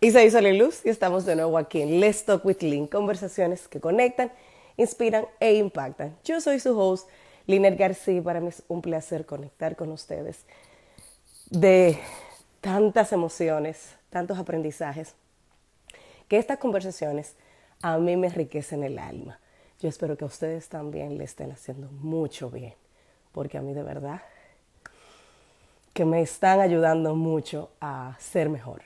Y soy Sol Luz y estamos de nuevo aquí en Let's Talk with Link, conversaciones que conectan, inspiran e impactan. Yo soy su host, Liner García, para mí es un placer conectar con ustedes de tantas emociones, tantos aprendizajes, que estas conversaciones a mí me enriquecen el alma. Yo espero que a ustedes también le estén haciendo mucho bien, porque a mí de verdad que me están ayudando mucho a ser mejor.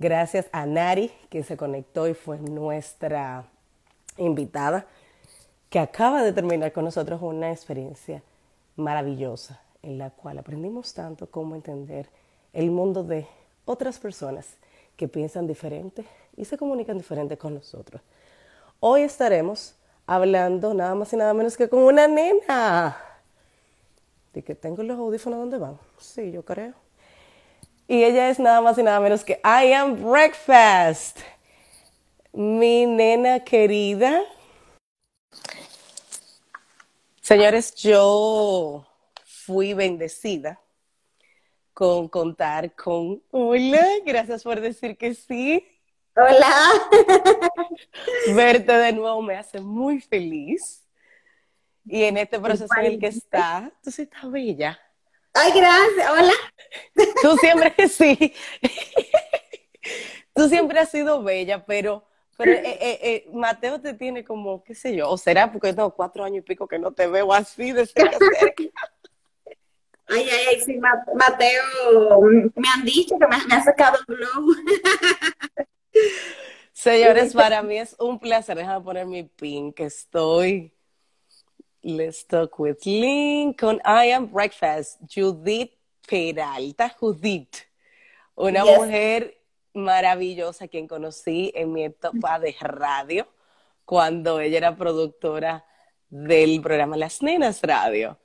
Gracias a Nari, que se conectó y fue nuestra invitada, que acaba de terminar con nosotros una experiencia maravillosa en la cual aprendimos tanto cómo entender el mundo de otras personas que piensan diferente y se comunican diferente con nosotros. Hoy estaremos hablando nada más y nada menos que con una nena. ¿De que tengo los audífonos donde van? Sí, yo creo. Y ella es nada más y nada menos que I Am Breakfast. Mi nena querida. Señores, yo fui bendecida con contar con... Hola, gracias por decir que sí. Hola. Verte de nuevo me hace muy feliz. Y en este proceso en el que está, tú sí estás bella. Ay, gracias. Hola. Tú siempre sí. Tú siempre has sido bella, pero, pero eh, eh, eh, Mateo te tiene como, qué sé yo, o será porque tengo cuatro años y pico que no te veo así de cerca. Ay, ay, ay, sí, Mateo, me han dicho que me, ha sacado un globo. Señores, para mí es un placer. Déjame poner mi pin, que estoy Let's talk with Link con I Am Breakfast, Judith Peralta. Judith, una mujer maravillosa quien conocí en mi etapa de radio cuando ella era productora del programa Las Nenas Radio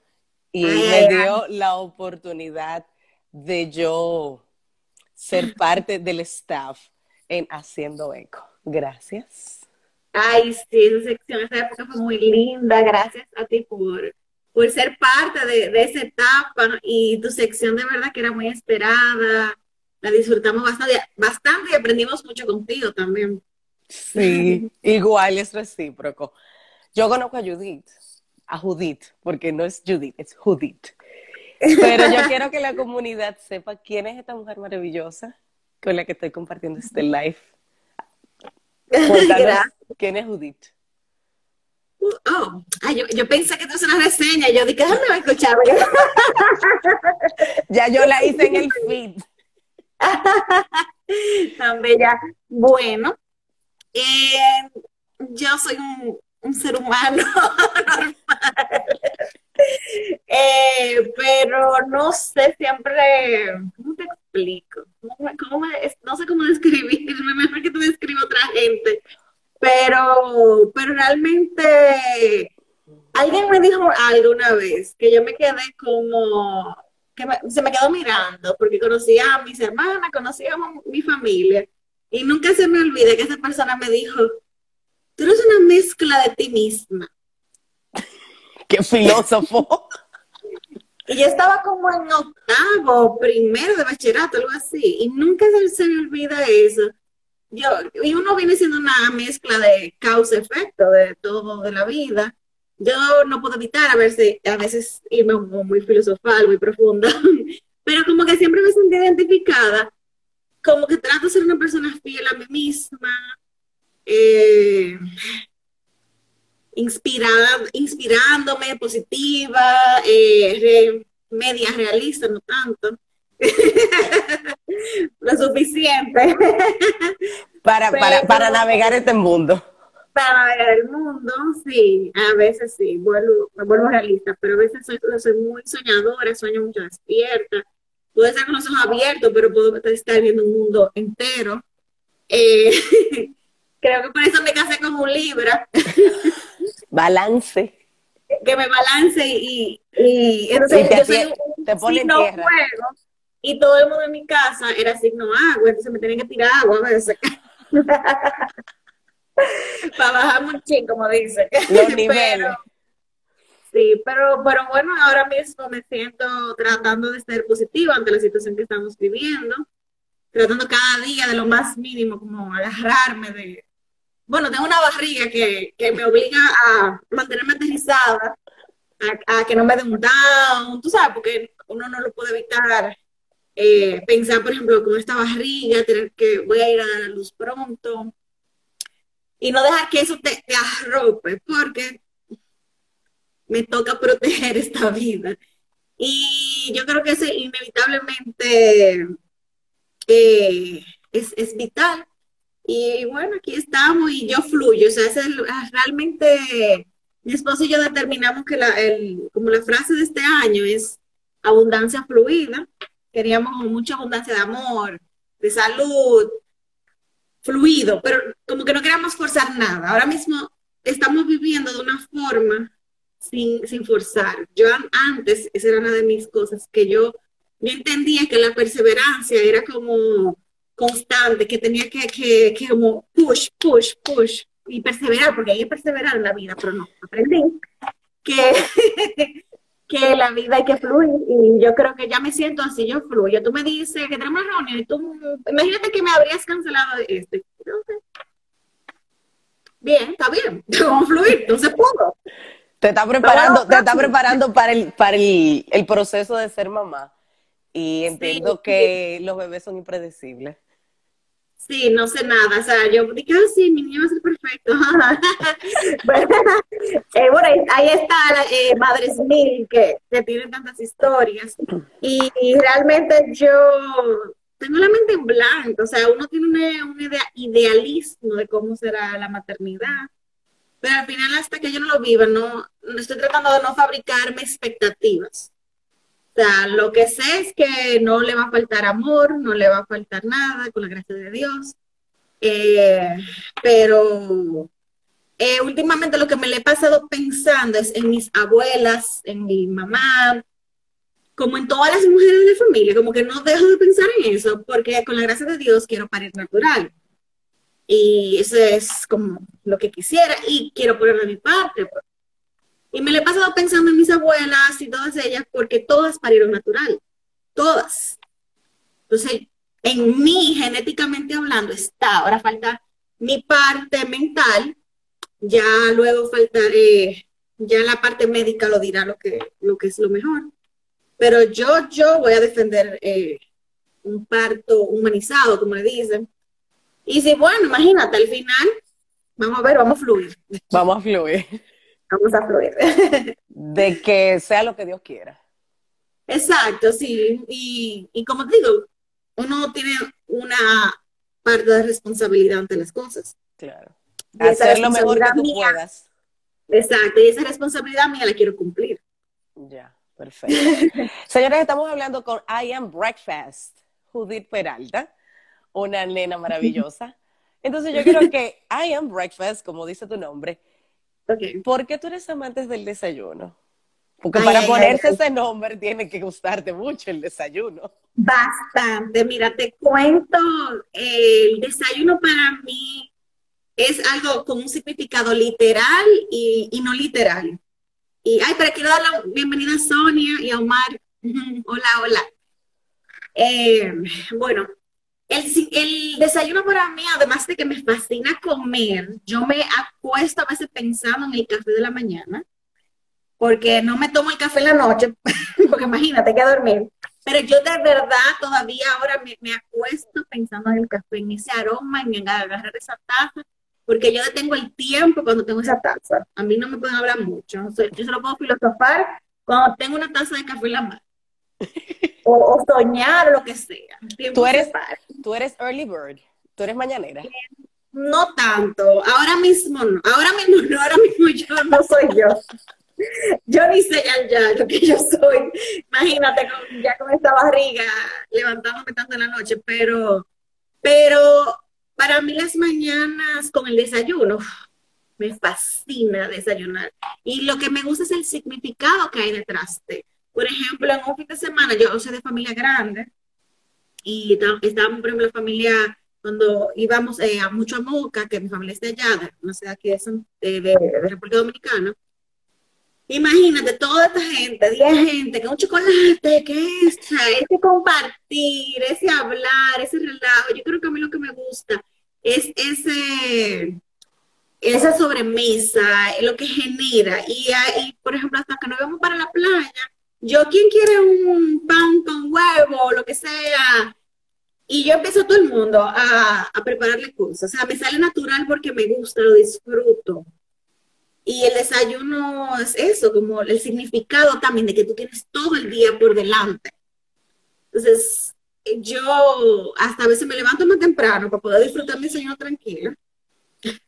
y me dio la oportunidad de yo ser parte del staff en Haciendo Eco. Gracias. Ay, sí, esa sección, esa época fue muy linda. Gracias a ti por, por ser parte de, esa etapa y tu sección de verdad que era muy esperada. La disfrutamos bastante, bastante y aprendimos mucho contigo también. Sí, igual es recíproco. Yo conozco a Judith, a Judith, porque no es Judith, es Judith. Pero yo quiero que la comunidad sepa quién es esta mujer maravillosa con la que estoy compartiendo este live. ¿Quién es Judith? Oh, yo, yo, pensé que tú haces una reseña. Yo dije, déjame a escuchar. ya yo la hice en el feed. Tan bella. Bueno, eh, yo soy un, un ser humano normal. Eh, pero no sé siempre, ¿cómo te explico? no sé cómo describirme, mejor que tú describas otra gente. Pero, pero realmente alguien me dijo algo una vez que yo me quedé como, que se me quedó mirando porque conocía a mis hermanas, conocía a mi familia y nunca se me olvide que esa persona me dijo, tú eres una mezcla de ti misma. Qué filósofo. y yo estaba como en octavo, primero de bachillerato, algo así, y nunca se, me olvida eso. Yo, y uno viene siendo una mezcla de causa-efecto de todo de la vida. Yo no puedo evitar a veces, a veces irme muy filosofal, muy profunda, pero como que siempre me sentí identificada, como que trato de ser una persona fiel a mí misma, eh, inspirándome, positiva, eh, media realista, no tanto. Lo suficiente. para, para, para navegar este mundo. Para navegar el mundo, sí, a veces sí, vuelvo, me vuelvo realista, pero a veces soy, soy muy soñadora, sueño mucho despierta. Puedo estar con los ojos abiertos, pero puedo estar viendo un mundo entero. Eh, creo que por eso me casé con un Libra. balance. Que me balance y, y entonces yo soy un, signo fuego y todo el mundo en mi casa era signo agua, entonces me tenían que tirar agua a veces. Para bajar mucho, como dice. Los niveles. sí, pero, pero bueno, ahora mismo me siento tratando de ser positiva ante la situación que estamos viviendo. tratando cada día de lo más mínimo, como agarrarme de, bueno, tengo una barriga que, que me obliga a mantenerme aterrizada, a, que no me dé un down, tú sabes, porque uno no lo puede evitar. Eh, pensar, por ejemplo, con esta barriga, tener que voy a ir a la luz pronto, y no dejar que eso te, te arrope, porque me toca proteger esta vida. Y yo creo que es inevitablemente eh, es, es, vital. Y bueno, aquí estamos y yo fluyo. O sea, es el, ah, realmente mi esposo y yo determinamos que la, el, como la frase de este año es abundancia fluida. Queríamos mucha abundancia de amor, de salud, fluido, pero como que no queríamos forzar nada. Ahora mismo estamos viviendo de una forma sin, sin forzar. Yo antes, esa era una de mis cosas, que yo, yo entendía que la perseverancia era como constante, que tenía que, que, que como push, push, push y perseverar, porque hay que perseverar en la vida, pero no, aprendí que, que la vida hay que fluir y yo creo que ya me siento así, yo fluyo. Tú me dices que tenemos una reunión y tú, imagínate que me habrías cancelado este. Bien, está bien, vamos a fluir, entonces puedo. Te está preparando, te está preparando para el, para el, el proceso de ser mamá. Y entiendo sí, que sí. los bebés son impredecibles. Sí, no sé nada. O sea, yo dije, ah, sí, mi niño va a ser perfecto. bueno, eh, bueno, ahí está eh, Madres Mil, que, que tienen tantas historias. Y, realmente yo tengo la mente en blanco. O sea, uno tiene un, idea, idealismo de cómo será la maternidad pero al final hasta que yo no lo viva, no estoy tratando de no fabricarme expectativas. O sea, lo que sé es que no le va a faltar amor, no le va a faltar nada, con la gracia de Dios. Eh, pero eh, últimamente lo que me le he pasado pensando es en mis abuelas, en mi mamá, como en todas las mujeres de la familia, como que no dejo de pensar en eso, porque con la gracia de Dios quiero parir natural. Y eso es como lo que quisiera y quiero poner de mi parte. Y me le he pasado pensando en mis abuelas y todas ellas porque todas parieron natural. Todas. Entonces, en mí, genéticamente hablando, está. Ahora falta mi parte mental. Ya luego falta, eh, ya la parte médica lo dirá lo que, lo que es lo mejor. Pero yo, yo voy a defender eh, un parto humanizado, como le dicen, y si, bueno, imagínate, al final, vamos a ver, vamos a fluir. Vamos a fluir. Vamos a fluir. De que sea lo que Dios quiera. Exacto, sí. Y, y como te digo, uno tiene una parte de responsabilidad ante las cosas. Claro. Hacer lo mejor que tú mía, puedas. Exacto, y esa responsabilidad mía la quiero cumplir. Ya, perfecto. Señores, estamos hablando con I Am Breakfast, Judith Peralta una nena maravillosa. Entonces yo quiero que I am breakfast, como dice tu nombre. Okay. ¿Por qué tú eres amante del desayuno? Porque ay, para ay, ponerse ay, ese nombre tiene que gustarte mucho el desayuno. Bastante. Mira, te cuento, el desayuno para mí es algo con un significado literal y, y no literal. Y, ay, pero quiero dar la bienvenida a Sonia y a Omar. hola, hola. Eh, bueno, el, el, desayuno para mí, además de que me fascina comer, yo me acuesto a veces pensando en el café de la mañana, porque no me tomo el café en la noche, porque imagínate que a dormir. Pero yo de verdad todavía ahora me, me, acuesto pensando en el café, en ese aroma, en agarrar esa taza, porque yo detengo el tiempo cuando tengo esa taza. A mí no me pueden hablar mucho. Yo solo puedo filosofar cuando tengo una taza de café en la mano o, o, soñar, lo que sea. Tú eres, tú eres early bird, tú eres mañanera. No tanto, ahora mismo no, ahora mismo no, ahora mismo yo no soy yo. Yo ni sé ya, ya lo que yo soy. Imagínate con, ya con esta barriga levantándome tanto en la noche, pero, pero para mí las mañanas con el desayuno, me fascina desayunar. Y lo que me gusta es el significado que hay detrás de por ejemplo, en un fin de semana, yo soy de familia grande y estábamos, por ejemplo, la familia, cuando íbamos eh, a mucho a Moca, que mi familia es de allá, no sé, aquí de, de, de, República Dominicana, Imagínate toda esta gente, 10 gente, que un chocolate, que esa, ese compartir, ese hablar, ese relajo. Yo creo que a mí lo que me gusta es ese, esa sobremesa, lo que genera. Y, y, por ejemplo, hasta que nos vemos para la playa, yo, ¿quién quiere un pan con huevo, lo que sea? Y yo empiezo todo el mundo a, a prepararle cosas. O sea, me sale natural porque me gusta, lo disfruto. Y el desayuno es eso, como el significado también de que tú tienes todo el día por delante. Entonces, yo hasta a veces me levanto más temprano para poder disfrutar mi desayuno tranquilo.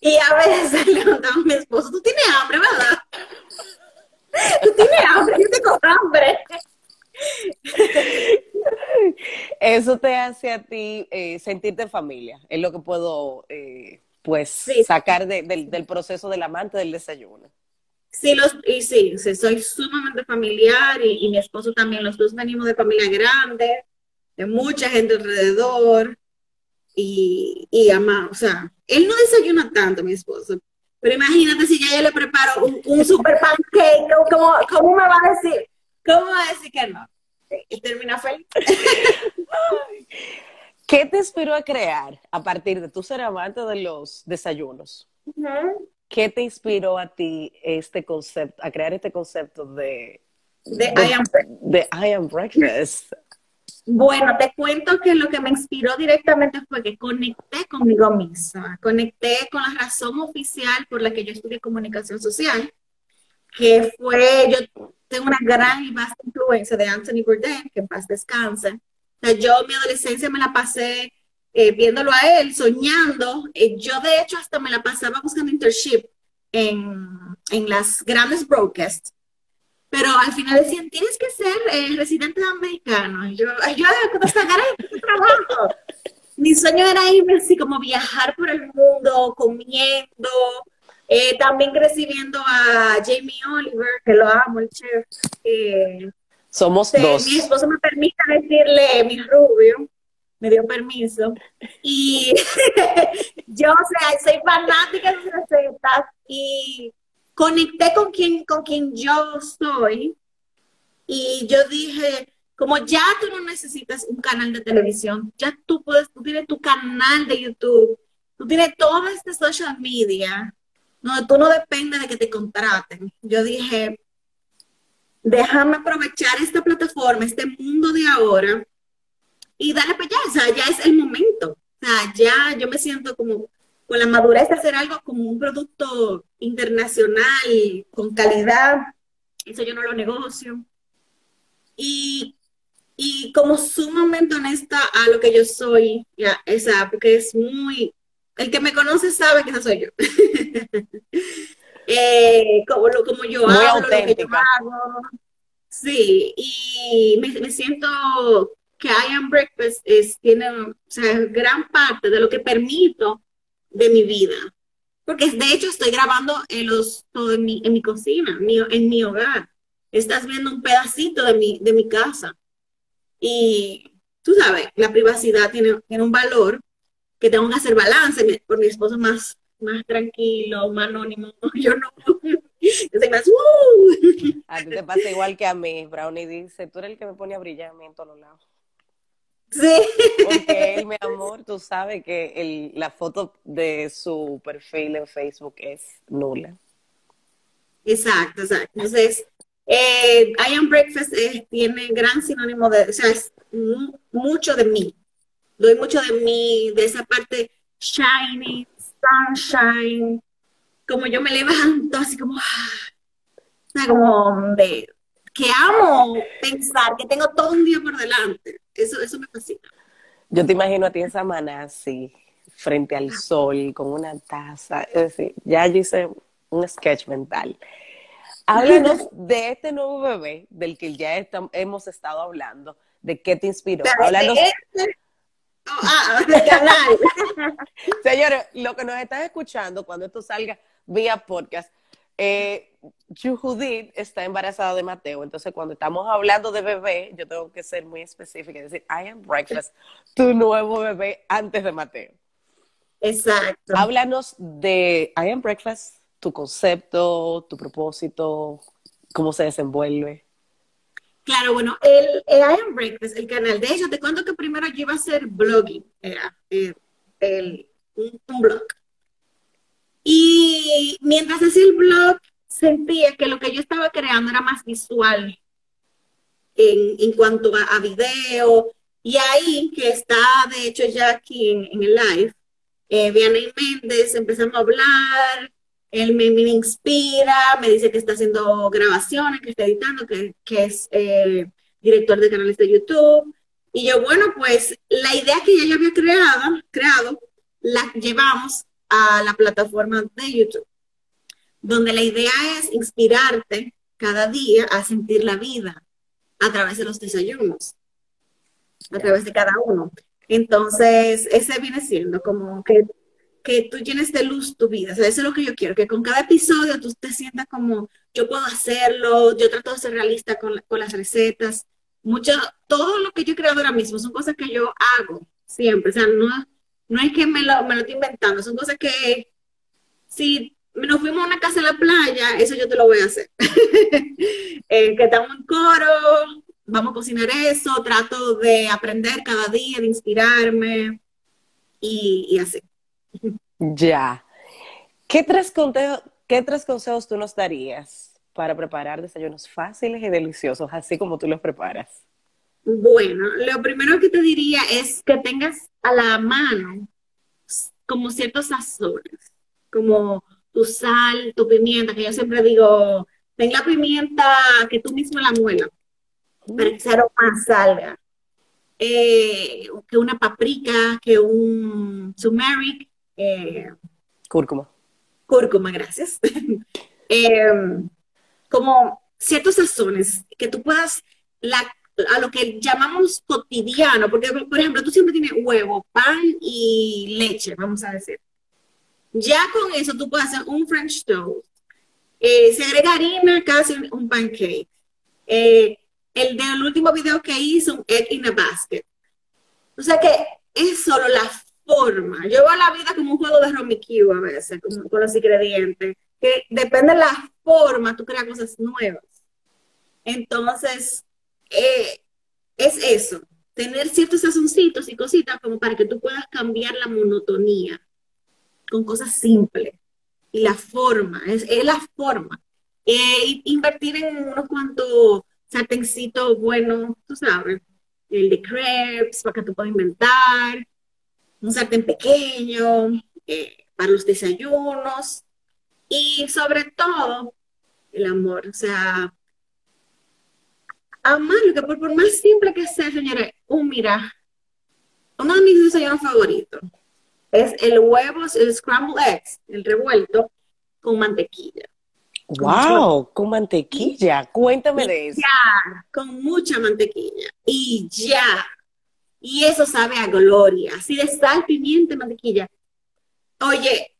Y a veces levantamos a mi esposo, tú tienes hambre, ¿verdad? Tú tienes hambre, yo tengo hambre. Eso te hace a ti eh, sentirte en familia, es lo que puedo eh, pues sacar del, proceso del amante del desayuno. Sí, los, y sí, soy sumamente familiar y, mi esposo también, los dos venimos de familia grande, de mucha gente alrededor y, y ama, o sea, él no desayuna tanto, mi esposo, pero imagínate si ya yo le preparo un, super pancake, ¿cómo, ¿cómo, me va a decir? ¿Cómo va a decir que no? Y termina feliz. ¿Qué te inspiró a crear a partir de tu ser amante de los desayunos? ¿Qué te inspiró a ti este concepto, a crear este concepto de, de, I, am de I am breakfast? Bueno, te cuento que lo que me inspiró directamente fue que conecté conmigo misma, conecté con la razón oficial por la que yo estudié comunicación social, que fue, yo tengo una gran y vasta influencia de Anthony Bourdain, que en paz descanse, yo mi adolescencia me la pasé eh, viéndolo a él, soñando. Eh, yo de hecho hasta me la pasaba buscando internship en, en las grandes broadcasts. Pero al final decían, tienes que ser eh, residente americano. yo, yo sacar este trabajo. Mi sueño era irme así como viajar por el mundo, comiendo. también crecí viendo a Jamie Oliver, que lo amo, el chef. Somos dos. Mi esposo me permite decirle mi rubio, me dio permiso. Y yo, o sea, soy fanática de las recetas y conecté con quien, con quien yo soy. Y yo dije, como ya tú no necesitas un canal de televisión, ya tú puedes, tú tienes tu canal de YouTube, tú tienes todo este social media, no, tú no dependes de que te contraten. Yo dije, déjame aprovechar esta plataforma, este mundo de ahora y darle para allá, o sea, ya es el momento, o sea, ya yo me siento como con la madurez de hacer algo como un producto internacional, con calidad, eso yo no lo negocio. Y, y como sumamente honesta a lo que yo soy, ya, esa, porque es muy, el que me conoce sabe que esa soy yo. Eh, como, lo, como yo hablo, lo que yo hago. Sí, y me, siento que I Am Breakfast es, tiene o sea, gran parte de lo que permito de mi vida. Porque de hecho estoy grabando en, los, todo en, mi, en mi cocina, en mi hogar. Estás viendo un pedacito de mi, de mi casa. Y tú sabes, la privacidad tiene, tiene un valor que tengo que hacer balance. Por mi esposo más más tranquilo, más anónimo. Yo no. Más. Uh". A ti te pasa igual que a mí. Brownie dice: Tú eres el que me pone a brillar a mí en todos lados. Sí. Porque él, mi amor, tú sabes que el, la foto de su perfil en Facebook es nula. Exacto, exacto. Entonces, eh, I Am Breakfast tiene gran sinónimo de, o sea, es mucho de mí. Doy mucho de mí, de esa parte shiny, sunshine, como yo me levanto así como, ah, como de que amo pensar que tengo todo un día por delante. Eso, eso me fascina. Yo te imagino a ti en Samaná así, frente al sol, con una taza. Es decir, ya yo hice un sketch mental. Háblanos de este nuevo bebé del que ya hemos estado hablando. ¿De qué te inspiró? Háblanos. Este Ah, canal. Señores, lo que nos están escuchando cuando esto salga vía podcast, eh, Judith está embarazada de Mateo, entonces cuando estamos hablando de bebé, yo tengo que ser muy específica y decir, I am breakfast, tu nuevo bebé antes de Mateo. Exacto. Háblanos de I am breakfast, tu concepto, tu propósito, cómo se desenvuelve. Claro, bueno, el, el I Am Breakfast, el canal, de hecho, te cuento que primero yo iba a hacer blogging, era eh, el, un, blog. Y mientras hacía el blog, sentía que lo que yo estaba creando era más visual en, en cuanto a, a, video. Y ahí, que está de hecho ya aquí en, en el live, eh, Vianney Méndez, empezamos a hablar, él me, inspira, me dice que está haciendo grabaciones, que está editando, que, que es eh, director de canales de YouTube. Y yo, bueno, pues la idea que ya yo había creado, creado, la llevamos a la plataforma de YouTube, donde la idea es inspirarte cada día a sentir la vida a través de los desayunos, a través de cada uno. Entonces, ese viene siendo como que que tú llenes de luz tu vida. O sea, eso es lo que yo quiero, que con cada episodio tú te sientas como, yo puedo hacerlo, yo trato de ser realista con, con las recetas. Mucho, todo lo que yo he creado ahora mismo son cosas que yo hago siempre. O sea, no, no es que me lo, me lo estoy inventando, son cosas que si nos fuimos a una casa en la playa, eso yo te lo voy a hacer. eh, que estamos en coro, vamos a cocinar eso, trato de aprender cada día, de inspirarme y, y así. Ya. ¿Qué tres, ¿Qué tres consejos tú nos darías para preparar desayunos fáciles y deliciosos, así como tú los preparas? Bueno, lo primero que te diría es que tengas a la mano como ciertos sazones, como tu sal, tu pimienta, que yo siempre digo, ten la pimienta que tú mismo la muela, para que ese aroma salga. Eh, que una paprika, que un turmeric, eh, cúrcuma. Cúrcuma, gracias. Em, como ciertos sazones que tú puedas, a lo que llamamos cotidiano, porque por ejemplo tú siempre tienes huevo, pan y leche, vamos a decir. Ya con eso tú puedes hacer un French toast. Eh, se agrega harina, casi un pancake. Eh, el del último video que hice, un egg in a basket. O sea que es solo la forma. Yo veo la vida como un juego de Romiquio a veces, con los ingredientes, que depende de la forma, tú creas cosas nuevas. Entonces, eh, es eso, tener ciertos sazoncitos y cositas como para que tú puedas cambiar la monotonía con cosas simples. Y la forma, es, la forma. Eh, invertir en unos cuantos sartencitos buenos, tú sabes, el de crepes, para que tú puedas inventar, un sartén pequeño eh, para los desayunos y sobre todo el amor, o sea, amar lo que por, más simple que sea, señores, un mira, uno de mis desayunos favoritos es el huevo, el scrambled eggs, el revuelto con mantequilla. Wow, con mantequilla. Cuéntame de eso. Ya, con mucha mantequilla. Y ya, y eso sabe a gloria, así de sal, pimienta, mantequilla. Oye,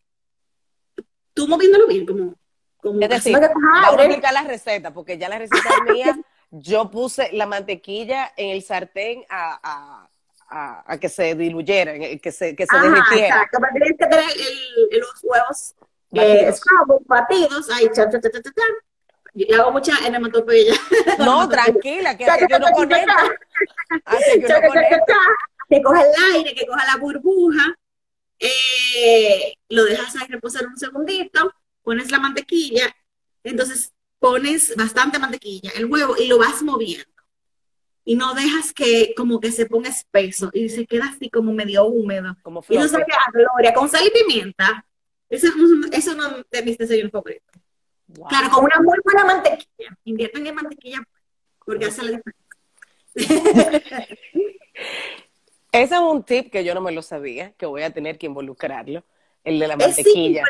tú moviéndolo bien, como... como es decir, vamos a explicar la receta, porque ya la receta es mía, yo puse la mantequilla en el sartén a, a, a, que se diluyera, que se, que se derritiera. Exacto, tienes que tener el, los huevos eh, batidos, ahí, cha, cha, cha, cha, cha, yo hago mucha enematopeya. No, tranquila, que, yo no conecto. Que coja el aire, que coja la burbuja. Eh, lo dejas ahí reposar un segundito, pones la mantequilla, entonces pones bastante mantequilla, el huevo, y lo vas moviendo. Y no dejas que como que se ponga espeso y se queda así como medio húmedo. Como y no sabe a gloria, con sal y pimienta. Eso es uno de mis desayunos favoritos. Claro, con una muy buena mantequilla. Invierten en mantequilla porque hace la diferencia. Ese es un tip que yo no me lo sabía, que voy a tener que involucrarlo, el de la mantequilla.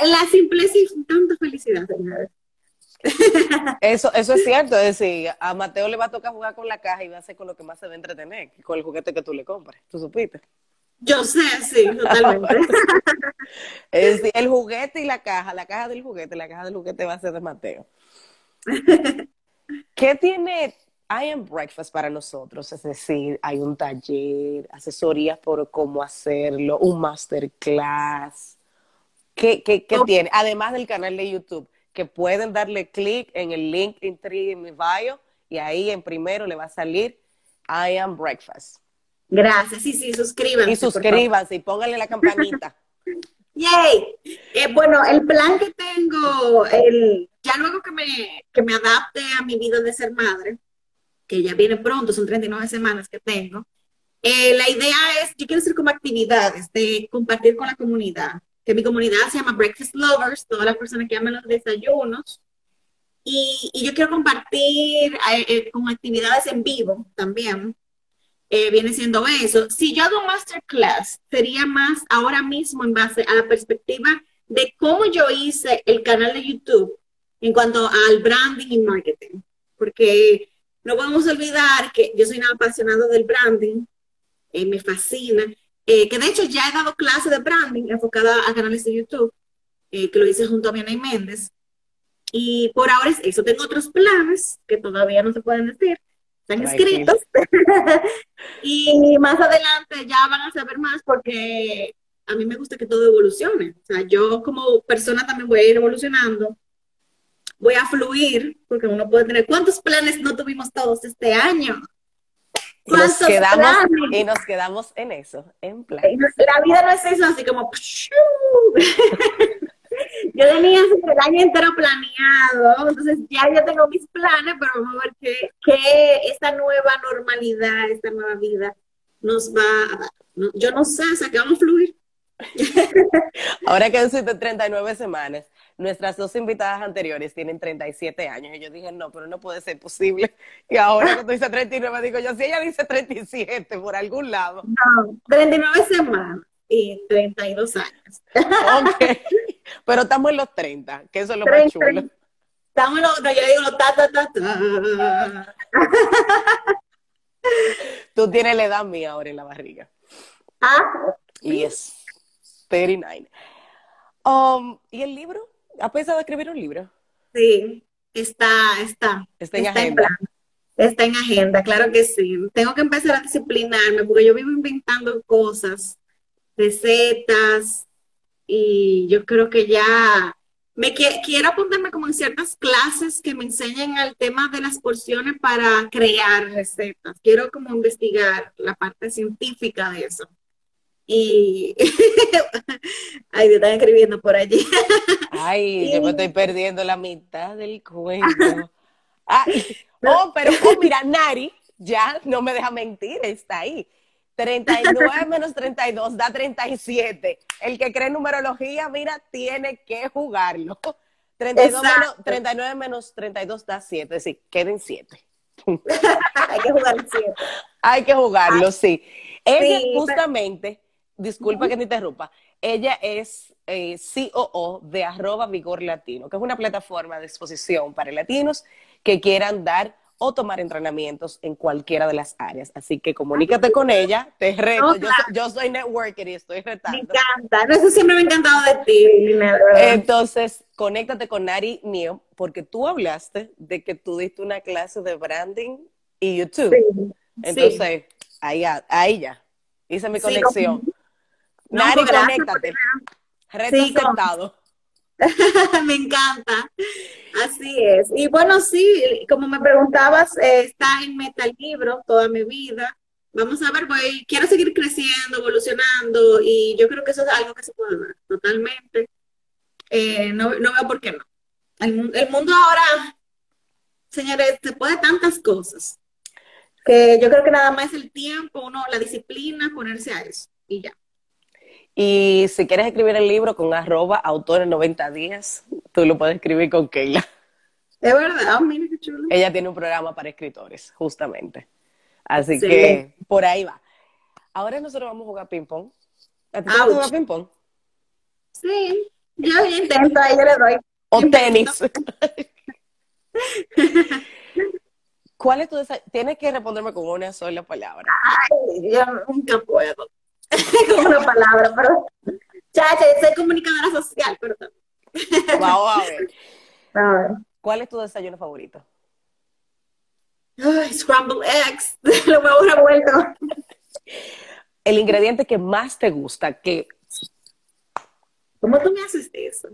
La, la simpleza y tanta felicidad, Eso, eso es cierto, es decir, a Mateo le va a tocar jugar con la caja y va a ser con lo que más se va a entretener, con el juguete que tú le compras. ¿Tú supiste? Yo sé, sí, totalmente. es decir, el juguete y la caja, la caja del juguete, la caja del juguete va a ser de Mateo. ¿Qué tiene I Am Breakfast para nosotros? Es decir, hay un taller, asesorías por cómo hacerlo, un masterclass, ¿Qué, qué, qué tiene? Además del canal de YouTube, que pueden darle clic en el link en mi bio y ahí en primero le va a salir I am breakfast. Gracias, sí, sí, suscríbanse. Y suscríbanse y pónganle la campanita. Yay. Eh, bueno, el plan que tengo, el, ya luego que me, que me adapte a mi vida de ser madre, que ya viene pronto, son 39 semanas que tengo, eh, la idea es, yo quiero hacer como actividades de compartir con la comunidad, que mi comunidad se llama Breakfast Lovers, todas las personas que aman los desayunos, y, y yo quiero compartir eh, eh, con actividades en vivo también, viene siendo eso. Si yo hago masterclass, sería más ahora mismo en base a la perspectiva de cómo yo hice el canal de YouTube en cuanto al branding y marketing, porque no podemos olvidar que yo soy una apasionada del branding, eh, me fascina, eh, que de hecho ya he dado clases de branding enfocada a canales de YouTube, eh, que lo hice junto a Vianey Méndez. Y por ahora es eso. Tengo otros planes que todavía no se pueden decir, están escritos. y más adelante ya van a saber más porque a mí me gusta que todo evolucione. O sea, yo como persona también voy a ir evolucionando voy a fluir, porque uno puede tener, ¿cuántos planes no tuvimos todos este año? Y nos, quedamos, y nos quedamos en eso, en plan. La vida no es eso, así como... yo tenía el año entero planeado, entonces ya yo tengo mis planes, pero vamos a ver qué, qué esta nueva normalidad, esta nueva vida nos va a dar. Yo no sé, o sea, que vamos a fluir. Ahora que han sido 39 semanas, nuestras dos invitadas anteriores tienen 37 años. Y yo dije, no, pero no puede ser posible. Y ahora que tú dices 39, digo yo, si ella dice 37 por algún lado. No, 39 semanas y 32 años. Ok, pero estamos en los 30, que eso es lo más chulo. Estamos en los, no, yo digo los ta, ta, ta, ta. Tú tienes la edad mía ahora en la barriga. Ah. Yes, 39. Um, ¿Y el libro? ¿Ha pensado escribir un libro? Sí, está, está. Está en agenda. está en agenda, claro que sí. Tengo que empezar a disciplinarme porque yo vivo inventando cosas, recetas, y yo creo que ya me quiero apuntarme como en ciertas clases que me enseñen el tema de las porciones para crear recetas. Quiero como investigar la parte científica de eso. Y ay, te están escribiendo por allí. Ay, yo me estoy perdiendo la mitad del cuento. oh, pero oh, mira, Nari ya no me deja mentir, está ahí. 39 menos 32 da 37. El que cree en numerología, mira, tiene que jugarlo. 32 menos, 39 menos 32 da 7, es decir, queden 7. Hay que jugar 7. Hay que jugarlo, sí. Ella justamente disculpa que te interrumpa, ella es eh, COO de arroba Vigor Latino, que es una plataforma de exposición para latinos que quieran dar o tomar entrenamientos en cualquiera de las áreas. Así que comunícate con ella, te reto. yo, soy networker y estoy retando. Me encanta, eso siempre me ha encantado de ti, Entonces, conéctate con Nari Mío, porque tú hablaste de que tú diste una clase de branding y YouTube. Entonces, Ahí, ahí ya, hice mi conexión. Nari, conéctate. Reto aceptado. me encanta. Así es. Y bueno, sí, como me preguntabas, eh, está en Metalibro toda mi vida. Vamos a ver, voy, quiero seguir creciendo, evolucionando y yo creo que eso es algo que se puede ver totalmente. Eh, no, no, veo por qué no. El, el, mundo ahora, señores, se puede tantas cosas que yo creo que nada más el tiempo, uno, la disciplina, ponerse a eso y ya. Y si quieres escribir el libro con arroba autores 90 días, tú lo puedes escribir con Keila. Es verdad, mira qué chulo. Ella tiene un programa para escritores, justamente. Así que por ahí va. Ahora nosotros vamos a jugar ping-pong. ¿A ti te gusta jugar ping-pong? Sí, yo intento, ahí yo le doy. O tenis. ¿Cuál es tu desayuno? Tienes que responderme con una sola palabra. Ay, yo nunca puedo. con una palabra, pero chacha, soy comunicadora social, pero Vamos a ver. A ver. ¿Cuál es tu desayuno favorito? Ay, scrambled eggs, los huevos revueltos. El ingrediente que más te gusta, que ¿Cómo tú me haces eso?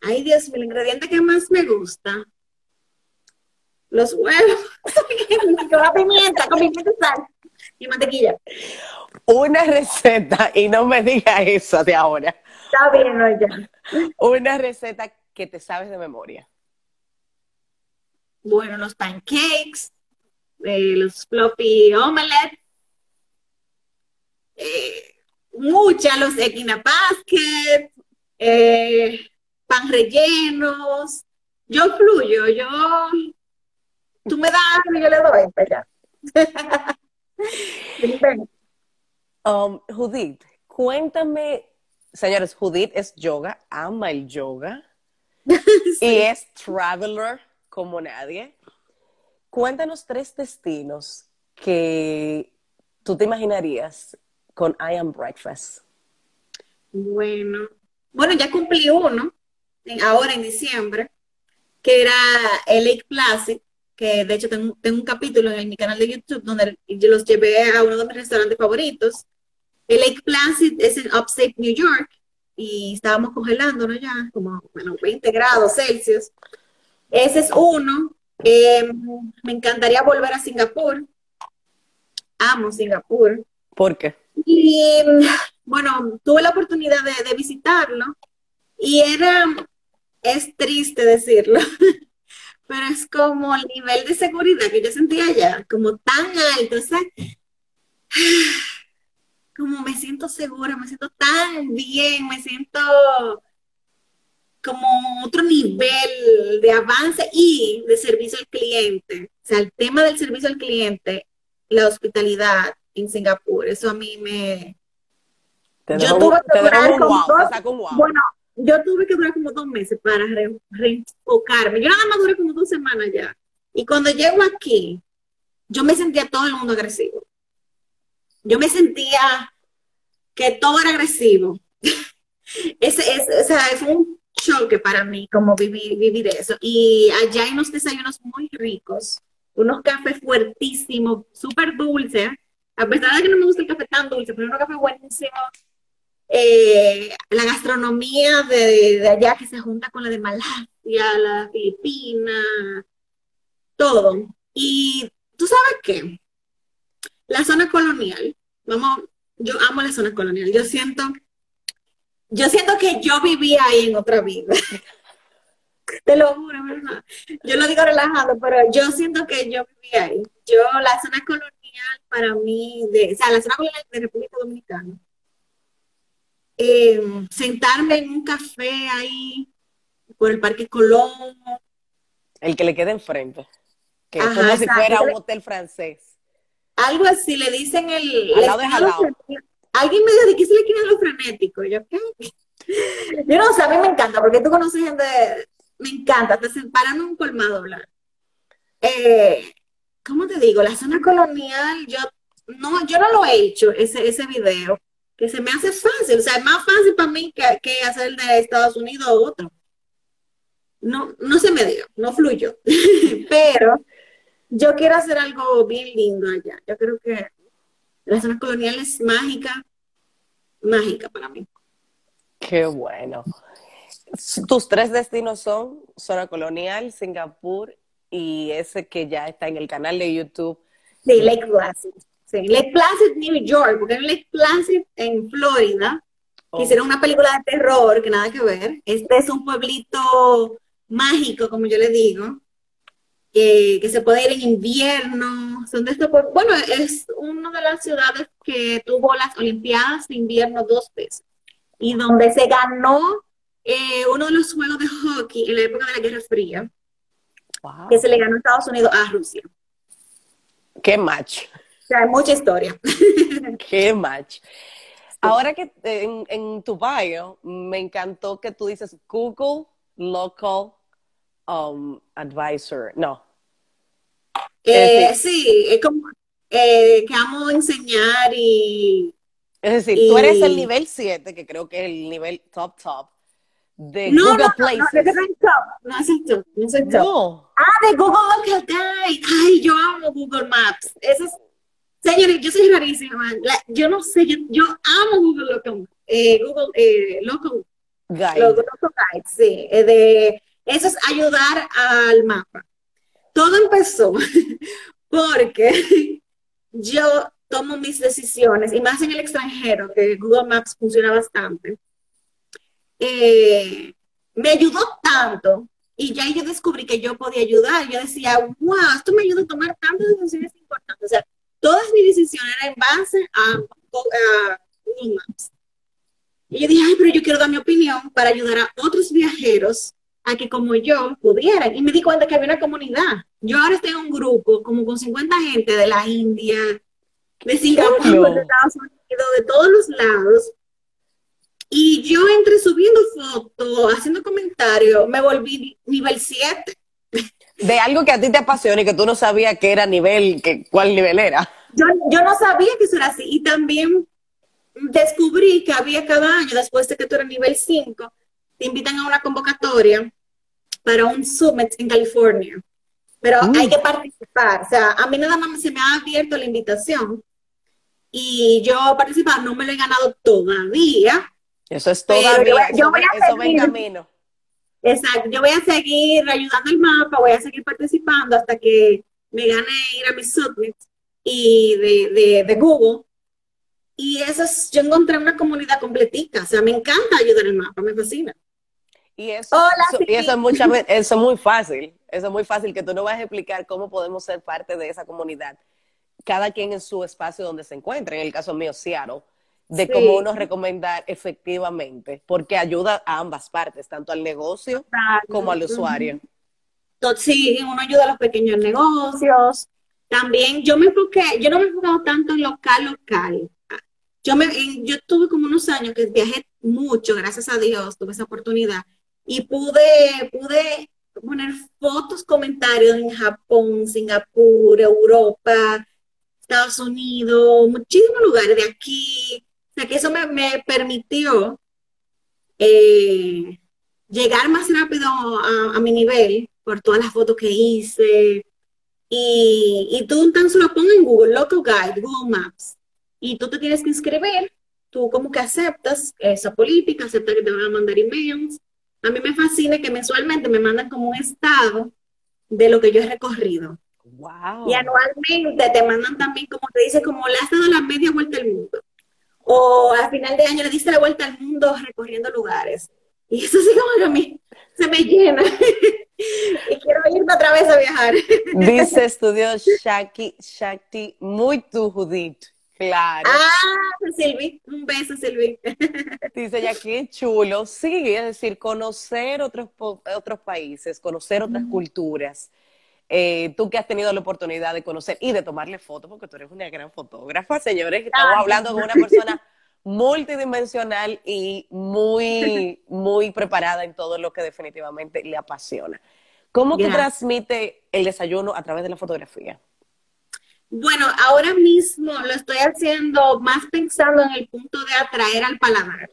Ay, Dios mío, el ingrediente que más me gusta. Los huevos. con la pimienta, con pimienta y sal. Y mantequilla. Una receta, y no me digas eso de ahora. Está bien, no, ya. Una receta que te sabes de memoria. Bueno, los pancakes, eh, los floppy omelette, eh, muchas, los equina basket, eh, pan rellenos. Yo fluyo, yo. Tú me das y yo le doy para allá. um, Judith, cuéntame, señores, Judith es yoga, ama el yoga y es traveler como nadie. Cuéntanos tres destinos que tú te imaginarías con I Am Breakfast. Bueno, bueno, ya cumplí uno, ahora en diciembre, que era el Lake Placid, que de hecho tengo, un capítulo en mi canal de YouTube donde yo los llevé a uno de mis restaurantes favoritos. El Lake Placid es en Upstate New York y estábamos congelándonos ya, como bueno, 20 grados Celsius. Ese es uno. Em, me encantaría volver a Singapur. Amo Singapur. ¿Por qué? Y bueno, tuve la oportunidad de, visitarlo y era, es triste decirlo, pero es como el nivel de seguridad que yo sentía allá, como tan alto, o sea, como me siento segura, me siento tan bien, me siento como otro nivel de avance y de servicio al cliente. O sea, el tema del servicio al cliente, la hospitalidad en Singapur, eso a mí me... yo tuve que durar como dos, bueno, yo tuve que durar como dos meses para reenfocarme. Yo nada más duré como dos semanas ya. Y cuando llego aquí, yo me sentía todo el mundo agresivo. Yo me sentía que todo era agresivo. ese, ese, o sea, fue un choque para mí como vivir, eso. Y allá hay unos desayunos muy ricos, unos cafés fuertísimos, súper dulces, a pesar de que no me gusta el café tan dulce, pero unos cafés buenísimos. Eh, la gastronomía de, allá que se junta con la de Malasia, la Filipina, todo. Y tú sabes qué, la zona colonial, vamos, yo amo la zona colonial, yo siento yo siento que yo vivía ahí en otra vida. Te lo juro, ¿verdad? Yo lo digo relajado, pero yo siento que yo vivía ahí. Yo, la zona colonial para mí, o sea, la zona colonial de República Dominicana, em, sentarme en un café ahí por el Parque Colón. El que le queda enfrente. Que es como si fuera un hotel francés. Algo así, le dicen el... Al lado de jalado. Alguien me dijo, ¿de qué se le quiere lo frenético? Yo, ¿qué? Yo no sé, a mí me encanta, porque tú conoces gente, me encanta, te separan en un colmado blanco. Eh, ¿Cómo te digo? La zona colonial, yo no, yo no lo he hecho, ese, ese video, que se me hace fácil, o sea, es más fácil para mí que, que hacer el de Estados Unidos o otro. No, no se me dio, no fluyó, pero yo quiero hacer algo bien lindo allá. Yo creo que la zona colonial es mágica, mágica para mí. Qué bueno. Tus tres destinos son zona colonial, Singapur y ese que ya está en el canal de YouTube. Sí, Lake. Sí, Lake Placid, New York, porque en Lake Placid, en Florida, oh. hicieron una película de terror que nada que ver. Este es un pueblito mágico, como yo le digo, que se puede ir en invierno. Son de estos, bueno, es una de las ciudades que tuvo las Olimpiadas de invierno dos veces y donde se ganó eh, uno de los juegos de hockey en la época de la Guerra Fría, que se le ganó a Estados Unidos a Rusia. Qué match. Sea, hay mucha historia. Qué match. Ahora que en, en tu bio me encantó que tú dices Google Local um, advisor. No. Eh, sí, es como eh, que amo enseñar y... Es decir, tú eres el nivel 7, que creo que es el nivel top top de Google Places. No, no, no, no es el top, no es el top. Ah, de Google Local Guide. Ay, yo amo Google Maps. Eso es Señores, yo soy rarísima. yo no sé, yo, amo Google Local, eh, Google eh, Local Guide. Local Guide, sí. Eh, de, eso es ayudar al mapa. Todo empezó porque yo tomo mis decisiones, y más en el extranjero, que Google Maps funciona bastante. Eh, me ayudó tanto y ya yo descubrí que yo podía ayudar. Yo decía, wow, esto me ayuda a tomar tantas decisiones importantes. O sea, todas mis decisiones eran en base a, Google Maps. Y yo dije, ay, pero yo quiero dar mi opinión para ayudar a otros viajeros a que como yo pudieran. Y me di cuenta que había una comunidad. Yo ahora estoy en un grupo como con 50 gente de la India, de Singapur, de Estados Unidos, de todos los lados. Y yo entre subiendo fotos, haciendo comentarios, me volví nivel 7. De algo que a ti te apasiona y que tú no sabías que era nivel, que, cuál nivel era. Yo, yo no sabía que eso era así. Y también descubrí que había cada año, después de que tú eras nivel 5, te invitan a una convocatoria para un summit en California. Pero hay que participar. O sea, a mí nada más se me ha abierto la invitación y yo participar, no me lo he ganado todavía, eso es todavía, yo, voy a seguir, en camino. Exacto, yo voy a seguir ayudando el mapa, voy a seguir participando hasta que me gane ir a mis summits y de, de, Google. Y eso es, yo encontré una comunidad completica, o sea, me encanta ayudar el mapa, me fascina. Y eso, y eso, es mucha, eso es muy fácil, eso es muy fácil, que tú no vas a explicar cómo podemos ser parte de esa comunidad, cada quien en su espacio donde se encuentre, en el caso mío, Seattle de cómo uno recomendar efectivamente, porque ayuda a ambas partes, tanto al negocio como al usuario. Sí, uno ayuda a los pequeños negocios. También yo me enfoqué, yo no me he enfocado tanto en local, local. Yo, me, yo tuve como unos años que viajé mucho, gracias a Dios, tuve esa oportunidad y pude, pude poner fotos, comentarios en Japón, Singapur, Europa, Estados Unidos, muchísimos lugares de aquí, que eso me, permitió eh, llegar más rápido a, mi nivel por todas las fotos que hice. Y, y tú tan solo pon en Google Local Guide, Google Maps, y tú te tienes que inscribir. Tú como que aceptas esa política, aceptas que te van a mandar emails. A mí me fascina que mensualmente me mandan como un estado de lo que yo he recorrido. Wow. Y anualmente te mandan también, como te dice, como le has dado la media vuelta al mundo o al final de año le diste la vuelta al mundo recorriendo lugares. Y eso sí como que a mí se me llena. y quiero irme otra vez a viajar. Dice estudio Shakti, Shakti muy tu Judith. Claro. Ah, Silvi, un beso, Silvi. Dice qué chulo. Sí, es decir, conocer otros, otros países, conocer otras culturas. Eh, tú que has tenido la oportunidad de conocer y de tomarle fotos, porque tú eres una gran fotógrafa, señores, estamos hablando con una persona multidimensional y muy, muy preparada en todo lo que definitivamente le apasiona. ¿Cómo tú transmites el desayuno a través de la fotografía? Bueno, ahora mismo lo estoy haciendo más pensando en el punto de atraer al paladar.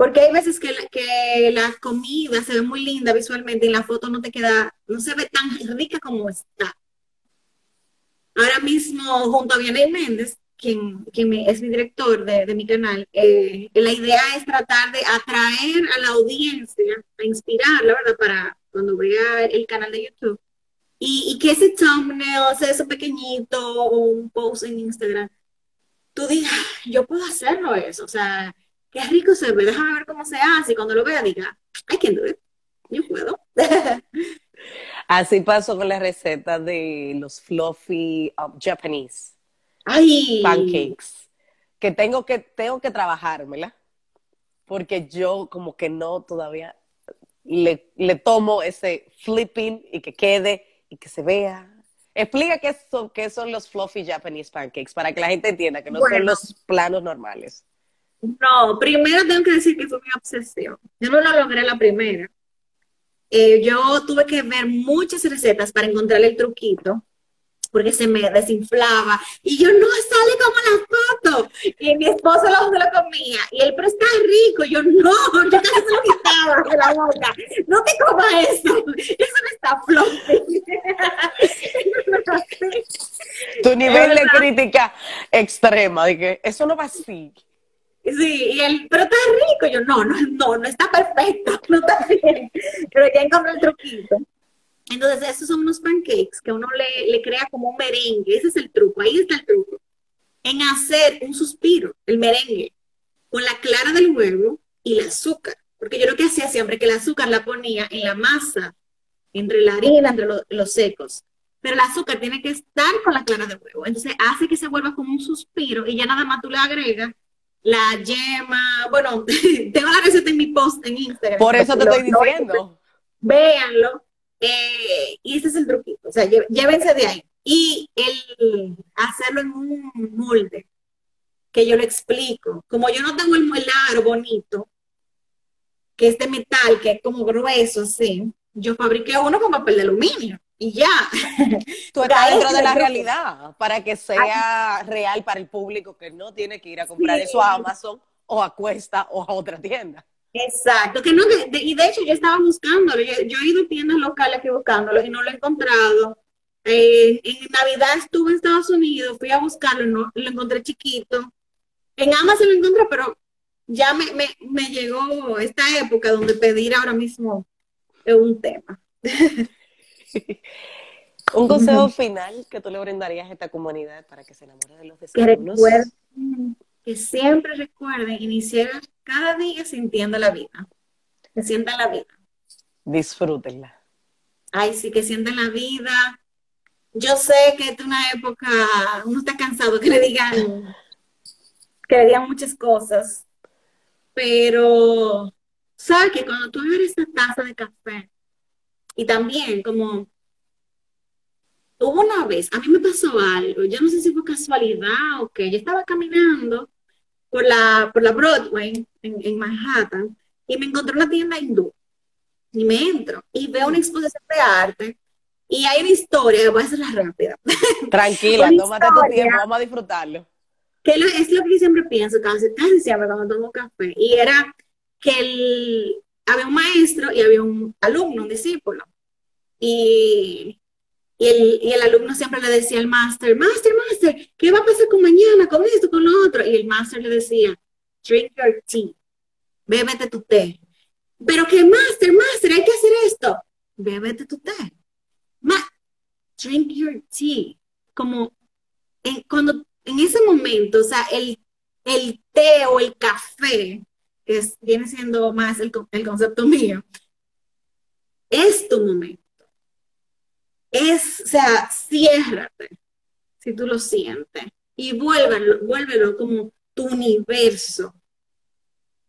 Porque hay veces que, que la comida se ve muy linda visualmente y la foto no te queda, no se ve tan rica como está. Ahora mismo, junto a Vianey Méndez, quien, quien es mi director de, de mi canal, eh, la idea es tratar de atraer a la audiencia, a inspirarla, ¿verdad? Para cuando vea el canal de YouTube. Y, y que ese thumbnail, sea, eso pequeñito, o un post en Instagram, tú digas, yo puedo hacerlo eso, o sea, qué rico se ve, déjame ver cómo se hace. Y cuando lo vea, diga, I can do it. Yo puedo. Así pasó con la receta de los fluffy um, Japanese Ay. pancakes. Que tengo que, tengo que trabajármela. Porque yo como que no todavía le, le tomo ese flipping y que quede y que se vea. Explica qué son, qué son los fluffy Japanese pancakes para que la gente entienda que no son los planos normales. No, primero tengo que decir que fue mi obsesión. Yo no lo logré la primera. Eh, yo tuve que ver muchas recetas para encontrar el truquito, porque se me desinflaba. Y yo, no sale como la foto. Y mi esposo lo, lo comía. Y él, pero está rico. Y yo, no, yo casi se lo quitaba de la boca. No te comas eso. Eso no está flote. tu nivel de crítica extrema, de que eso no va así. Sí, y él, pero está rico. Yo, no, no, no, no está perfecto, no está bien. Pero ya encontré el truquito. Entonces, esos son unos pancakes que uno le, le crea como un merengue. Ese es el truco, ahí está el truco. En hacer un suspiro, el merengue, con la clara del huevo y el azúcar. Porque yo lo que hacía siempre que el azúcar la ponía en la masa, entre la harina, entre los secos. Pero el azúcar tiene que estar con la clara del huevo. Entonces hace que se vuelva como un suspiro y ya nada más tú le agregas la yema. Bueno, tengo la receta en mi post en Instagram. Por eso te estoy diciendo. Véanlo. Eh, y ese es el truquito. O sea, llévense de ahí. Y el hacerlo en un molde, que yo lo explico. Como yo no tengo el aro bonito, que es de metal, que es como grueso, así, yo fabriqué uno con papel de aluminio y ya. Tú estás dentro de la realidad para que sea real para el público que no tiene que ir a comprar eso a Amazon o a Cuesta o a otra tienda. Exacto, que no, y de hecho yo estaba buscándolo, yo, he ido a tiendas locales aquí buscándolo y no lo he encontrado. Eh, en Navidad estuve en Estados Unidos, fui a buscarlo, no, lo encontré chiquito. En Amazon lo encontré, pero ya me, me, me llegó esta época donde pedir ahora mismo es un tema. Un consejo final que tú le brindarías a esta comunidad para que se enamore de los desayunos. Que, siempre recuerden iniciar cada día sintiendo la vida. Que sientan la vida. Disfrútenla. Ay, sí, que sientan la vida. Yo sé que es una época, uno está cansado que le digan, que le digan muchas cosas, pero sabes que cuando tú abres esa taza de café, y también como hubo una vez, a mí me pasó algo, yo no sé si fue casualidad o qué, yo estaba caminando por la, por la Broadway en, Manhattan y me encontré una tienda hindú y me entro y veo una exposición de arte y hay una historia, voy a hacerla rápida. Tranquila, tómate tu tiempo, vamos a disfrutarlo. Que es lo que yo siempre pienso, casi, casi siempre cuando tomo café, y era que el, había un maestro y había un alumno, un discípulo. Y, y, el, alumno siempre le decía al máster, máster, máster, ¿qué va a pasar con mañana, con esto, con lo otro? Y el máster le decía, drink your tea, bébete tu té. Pero que máster, máster, hay que hacer esto, bébete tu té. Ma drink your tea. Como en, cuando en ese momento, o sea, el, el té o el café que viene siendo más el, el concepto mío, es tu momento. Es, o sea, ciérrate, si tú lo sientes, y vuélvelo, vuélvelo como tu universo.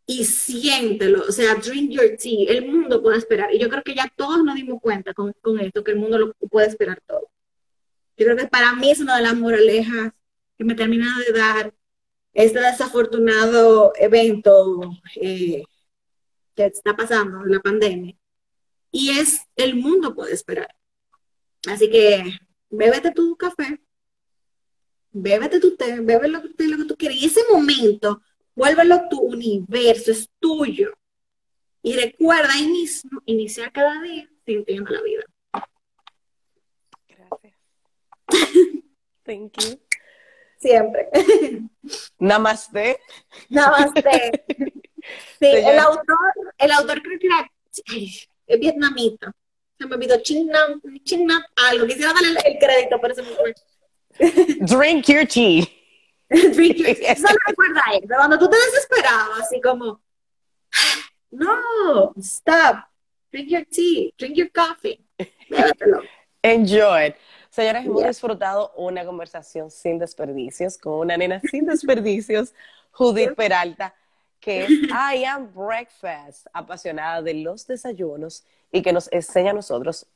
Y siéntelo, o sea, drink your tea, el mundo puede esperar. Y yo creo que ya todos nos dimos cuenta con, con esto, que el mundo lo puede esperar todo. Yo creo que para mí es una de las moralejas que me termina de dar este desafortunado evento eh, que está pasando, la pandemia, y es el mundo puede esperar. Así que bébete tu café, bébete tu té, bébete lo, lo que tú quieras, y ese momento, vuélvelo tu universo, es tuyo. Y recuerda ahí mismo iniciar cada día sintiendo la vida. Gracias. Thank you. Siempre. Namaste. Namaste. Sí, el autor, el autor creo que era es vietnamita. Se me olvidó Ching Nam, algo. Quisiera darle el, crédito, pero se me. Drink your tea. Drink your tea. Eso recuerda a él. Cuando tú te desesperabas, así como, no, stop. Drink your tea. Drink your coffee. Enjoy Señores, hemos disfrutado una conversación sin desperdicios con una nena sin desperdicios, Judith Peralta, que es I Am Breakfast, apasionada de los desayunos y que nos enseña a nosotros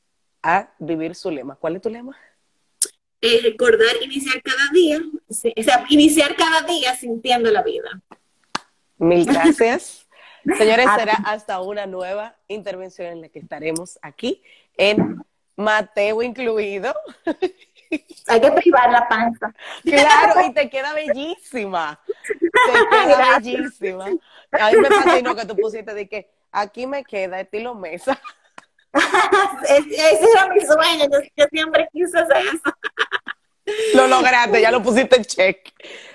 a vivir su lema. ¿Cuál es tu lema? Eh, recordar iniciar cada día, o sea, iniciar cada día sintiendo la vida. Mil gracias. Señores, será hasta una nueva intervención en la que estaremos aquí en Mateo incluido. Hay que privar la panza. Claro, y te queda bellísima. Te queda bellísima. A mí me fascinó que tú pusiste de que aquí me queda estilo mesa. Ese era mi sueño, yo, siempre quise hacer eso. Lo lograste, ya lo pusiste en check.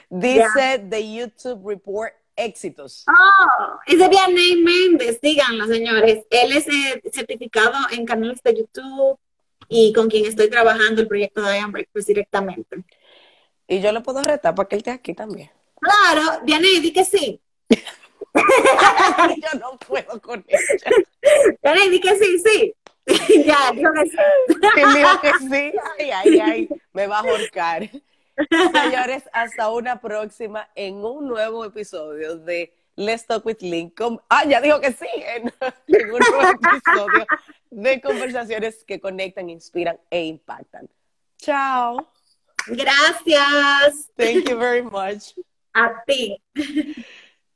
Dice The YouTube Report éxitos. Oh, es de Vianney Méndez, díganlo, señores. Él es eh, certificado en canales de YouTube y con quien estoy trabajando el proyecto de Iron Breakfast directamente. Y yo le puedo retar para que él esté aquí también. Claro, Vianney, di que sí. yo no puedo con ella. Vianney, di que sí, sí. ya, dijo que sí. dijo que sí. Ay, ay, ay, me va a ahorcar. Señores, hasta una próxima en un nuevo episodio de Let's Talk with Lincoln. Ah, ya dijo que sí, en, un nuevo episodio de conversaciones que conectan, inspiran e impactan. Chao. Gracias. Thank you very much. A ti.